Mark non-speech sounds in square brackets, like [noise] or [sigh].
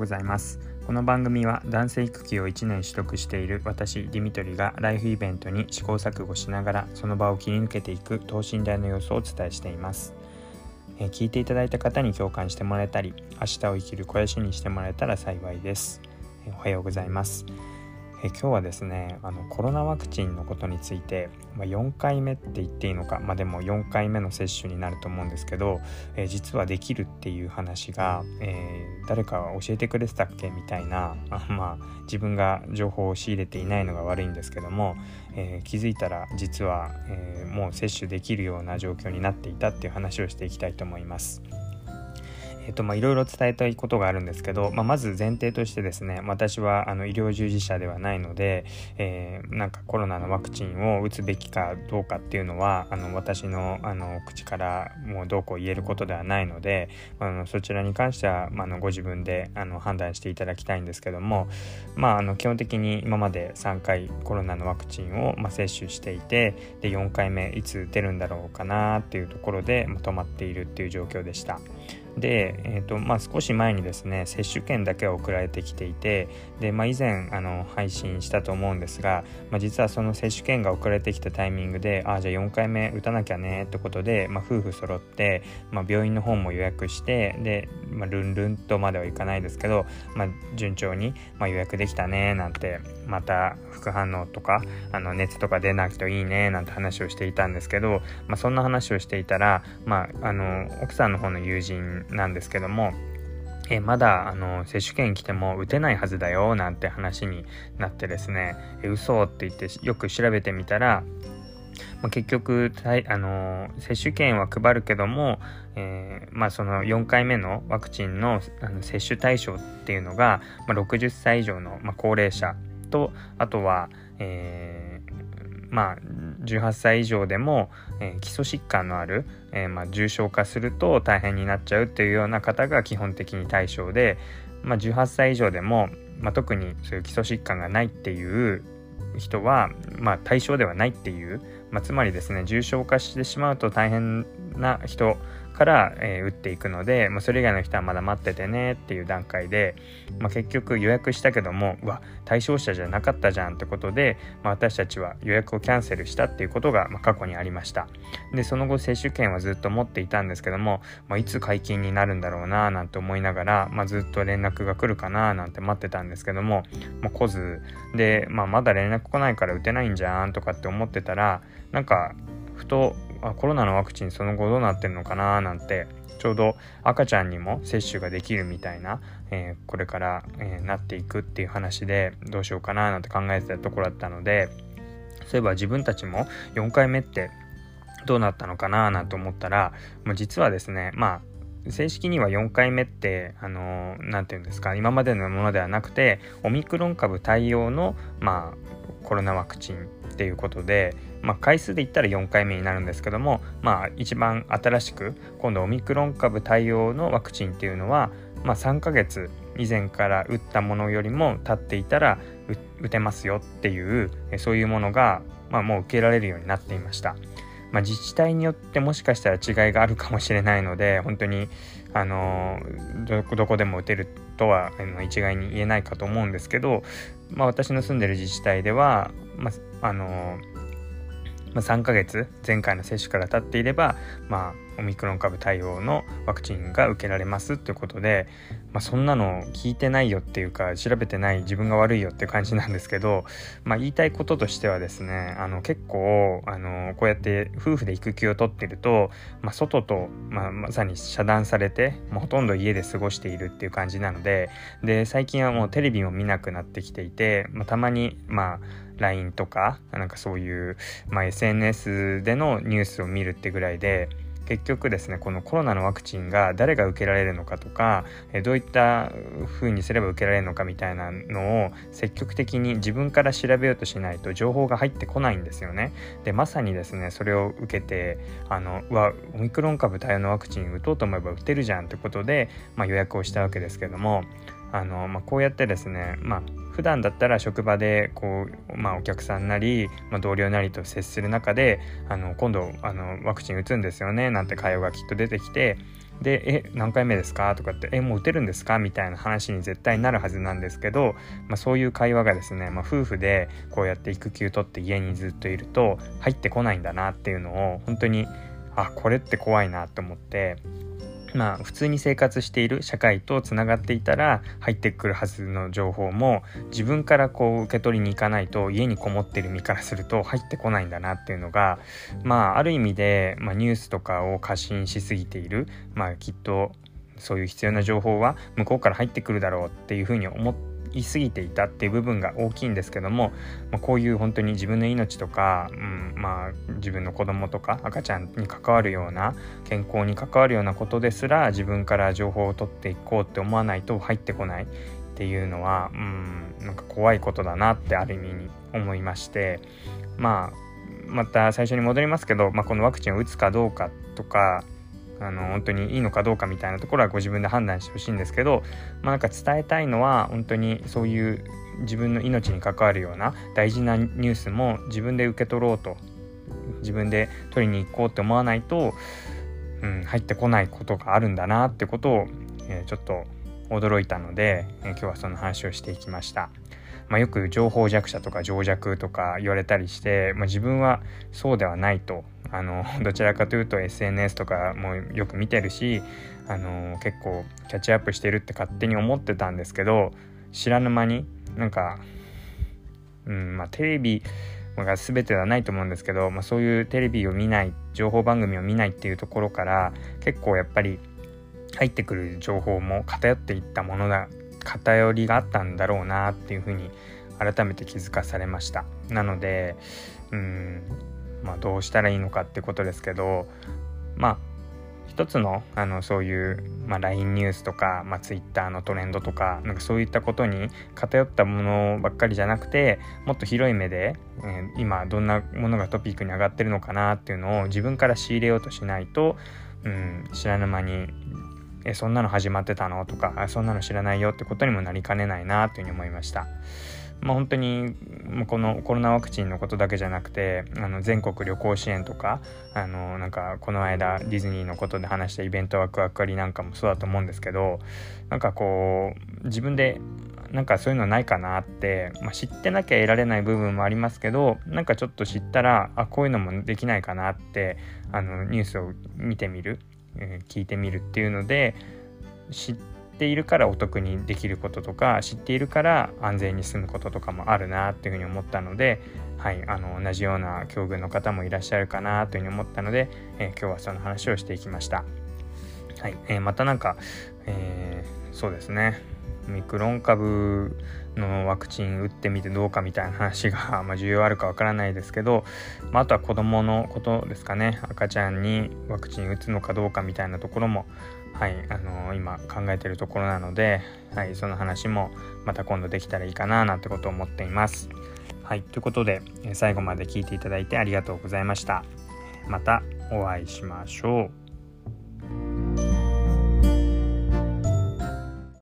ございます。この番組は男性育休を1年取得している私ディミトリがライフイベントに試行錯誤しながらその場を切り抜けていく等身大の様子をお伝えしています。え聞いていただいた方に共感してもらえたり明日を生きる肥やしにしてもらえたら幸いです。おはようございます。え今日はですねあのコロナワクチンのことについて、まあ、4回目って言っていいのか、まあ、でも4回目の接種になると思うんですけど、え実はできるっていう話が、えー、誰か教えてくれてたっけみたいなあまあ自分が情報を仕入れていないのが悪いんですけども、えー、気づいたら実は、えもう接種できるような状況になっていたっていう話をしていきたいと思います。えっとまあ、いろいろ伝えたいことがあるんですけど、まあ、まず前提としてですね私はあの医療従事者ではないので、えー、なんかコロナのワクチンを打つべきかどうかっていうのはあの私のあの口からもうどうこう言えることではないのであのそちらに関しては、まあ、のご自分であの判断していただきたいんですけども、まあ、あの基本的に今まで3回コロナのワクチンを、ま、接種していてで4回目いつ出るんだろうかなっていうところで、ま、止まっているっていう状況でした。で、えーとまあ、少し前にですね接種券だけは送られてきていてで、まあ、以前あの配信したと思うんですが、まあ、実はその接種券が送られてきたタイミングでああじゃあ4回目打たなきゃねってことで、まあ、夫婦揃って、まあ、病院の方も予約してで、まあ、ルンルンとまではいかないですけど、まあ、順調に、まあ、予約できたねなんてまた副反応とかあの熱とか出なくていいねなんて話をしていたんですけど、まあ、そんな話をしていたら、まあ、あの奥さんの方の友人なんですけどもえまだあの接種券来ても打てないはずだよなんて話になってですねえ嘘って言ってよく調べてみたらまあ、結局あの接種券は配るけども、えー、まあ、その4回目のワクチンのあの接種対象っていうのが、まあ、60歳以上の、ま高齢者とあとは、え、まあ18歳以上でも、えー、基礎疾患のある、えー、まあ、重症化すると大変になっちゃうっていうような方が基本的に対象で、まあ、18歳以上でも、まあ、特にそういう基礎疾患がないっていう人は、まあ、対象ではないっていう、まあ、つまりですね重症化してしまうと大変な人から、えー、打っていくので、まあ、それ以外の人はまだ待っててねっていう段階で、まあ、結局予約したけどもうわ対象者じゃなかったじゃんってことで、まあ、私たちは予約をキャンセルしたっていうことが、まあ、過去にありました。でその後接種券はずっと持っていたんですけども、まあ、いつ解禁になるんだろうななんて思いながら、まあ、ずっと連絡が来るかななんて待ってたんですけども、まあ、来ず。で、まあ、まだ連絡来ないから打てないんじゃんとかって思ってたらなんかふとあコロナのワクチンその後どうなってるのかな？なんてちょうど赤ちゃんにも接種ができるみたいな、えー、これから、えー、なっていくっていう話でどうしようかな？なんて考えてたところだったのでそういえば自分たちも4回目ってどうなったのかな？なんて思ったらもう実はですねまあ正式には4回目ってあの何、て言うんですか？今までのものではなくてオミクロン株対応のまあコロナワクチンっていうことでまあ、回数で言ったら4回目になるんですけども、まあ、一番新しく今度オミクロン株対応のワクチンっていうのは、まあ、3ヶ月以前から打ったものよりも経っていたら打てますよっていうそういうものが、まあ、もう受けられるようになっていました。まあ、自治体によってもしかしたら違いがあるかもしれないので本当にあのどこでも打てるとは一概に言えないかと思うんですけど、まあ、私の住んでる自治体では、まあ、あのまあ、3ヶ月前回の接種から経っていれば、まあ、オミクロン株対応のワクチンが受けられますっていうことで、まあ、そんなの聞いてないよっていうか調べてない自分が悪いよって感じなんですけど、まあ、言いたいこととしてはですねあの結構あのこうやって夫婦で育休を取ってると、まあ、外と、まあ、まさに遮断されて、まあ、ほとんど家で過ごしているっていう感じなのでで最近はもうテレビも見なくなってきていて、まあ、たまにまあ LINE とかなんかそういう、まあ、SNS でのニュースを見るってぐらいで結局ですねこのコロナのワクチンが誰が受けられるのかとかどういった風にすれば受けられるのかみたいなのを積極的に自分から調べようとしないと情報が入ってこないんですよね。でまさにですねそれを受けてあのわオミクロン株対応のワクチン打とうと思えば打てるじゃんってことで、まあ、予約をしたわけですけどもあの、まあ、こうやってですね、まあ、普段だったら職場でこう、まあ、お客さんなり、まあ、同僚なりと接する中であの今度あのワクチン打つんですよねなんて会話がきっと出てきてで「え何回目ですか?」とかって「えもう打てるんですか?」みたいな話に絶対なるはずなんですけど、まあ、そういう会話がですね、まあ、夫婦でこうやって育休取って家にずっといると入ってこないんだなっていうのを本当にあこれって怖いなと思ってまあ普通に生活している社会とつながっていたら入ってくるはずの情報も自分からこう受け取りに行かないと家にこもってる身からすると入ってこないんだなっていうのがまあある意味で、まあ、ニュースとかを過信しすぎている。まあきっとそういう必要な情報は向こうから入ってくるだろうっていうふうに思っていすぎていたっていう部分が大きいんですけども、まあ、こういう本当に自分の命とか、うんまあ、自分の子供とか赤ちゃんに関わるような健康に関わるようなことですら自分から情報を取っていこうって思わないと入ってこないっていうのは、うん、なんか怖いことだなってある意味に思いましてまあまた最初に戻りますけど、まあ、このワクチンを打つかどうかとかあの本当にいいのかどうかみたいなところはご自分で判断してほしいんですけど、まあ、なんか伝えたいのは本当にそういう自分の命に関わるような大事なニュースも自分で受け取ろうと自分で取りに行こうって思わないと、うん、入ってこないことがあるんだなってことを、えー、ちょっと驚いたので、えー、今日はその話をしていきました。まあ、よく情報弱者とか情弱とか言われたりして、まあ、自分はそうではないと。あの [laughs] どちらかというと SNS とかもよく見てるしあの結構キャッチアップしてるって勝手に思ってたんですけど知らぬ間になんか、うんまあ、テレビが全てではないと思うんですけど、まあ、そういうテレビを見ない情報番組を見ないっていうところから結構やっぱり入ってくる情報も偏っていったものだ偏りがあったんだろうなっていうふうに改めて気づかされました。なのでうんまあどうしたらいいのかってことですけどまあ一つのあのそういう、まあ、LINE ニュースとか、まあ、Twitter のトレンドとかなんかそういったことに偏ったものばっかりじゃなくてもっと広い目で、えー、今どんなものがトピックに上がってるのかなっていうのを自分から仕入れようとしないと、うん、知らぬ間にえそんなの始まってたの？とかそんなの知らないよってことにもなりかねないなというふうに思いました。まあ、本当にこのコロナワクチンのことだけじゃなくてあの全国旅行支援とかあのなんかこの間ディズニーのことで話したイベントワクワク割なんかもそうだと思うんですけどなんかこう自分でなんかそういうのないかなって、まあ、知ってなきゃ得られない部分もありますけどなんかちょっと知ったらあこういうのもできないかなってあのニュースを見てみるえ聞いてみるっていうので知っているからお得にできることとか知っているから安全に住むこととかもあるなっていうふうに思ったので、はい、あの同じような境遇の方もいらっしゃるかなというふうに思ったので、えー、今日はその話をしていきました。はいえー、またなんか、えー、そうですねミクロン株のワクチン打ってみてどうかみたいな話が、まあ、重要あるかわからないですけど、まあ、あとは子どものことですかね赤ちゃんにワクチン打つのかどうかみたいなところも、はいあのー、今考えてるところなので、はい、その話もまた今度できたらいいかななんてことを思っています。はい、ということで最後まで聞いていただいてありがとうございました。またお会いしましょう。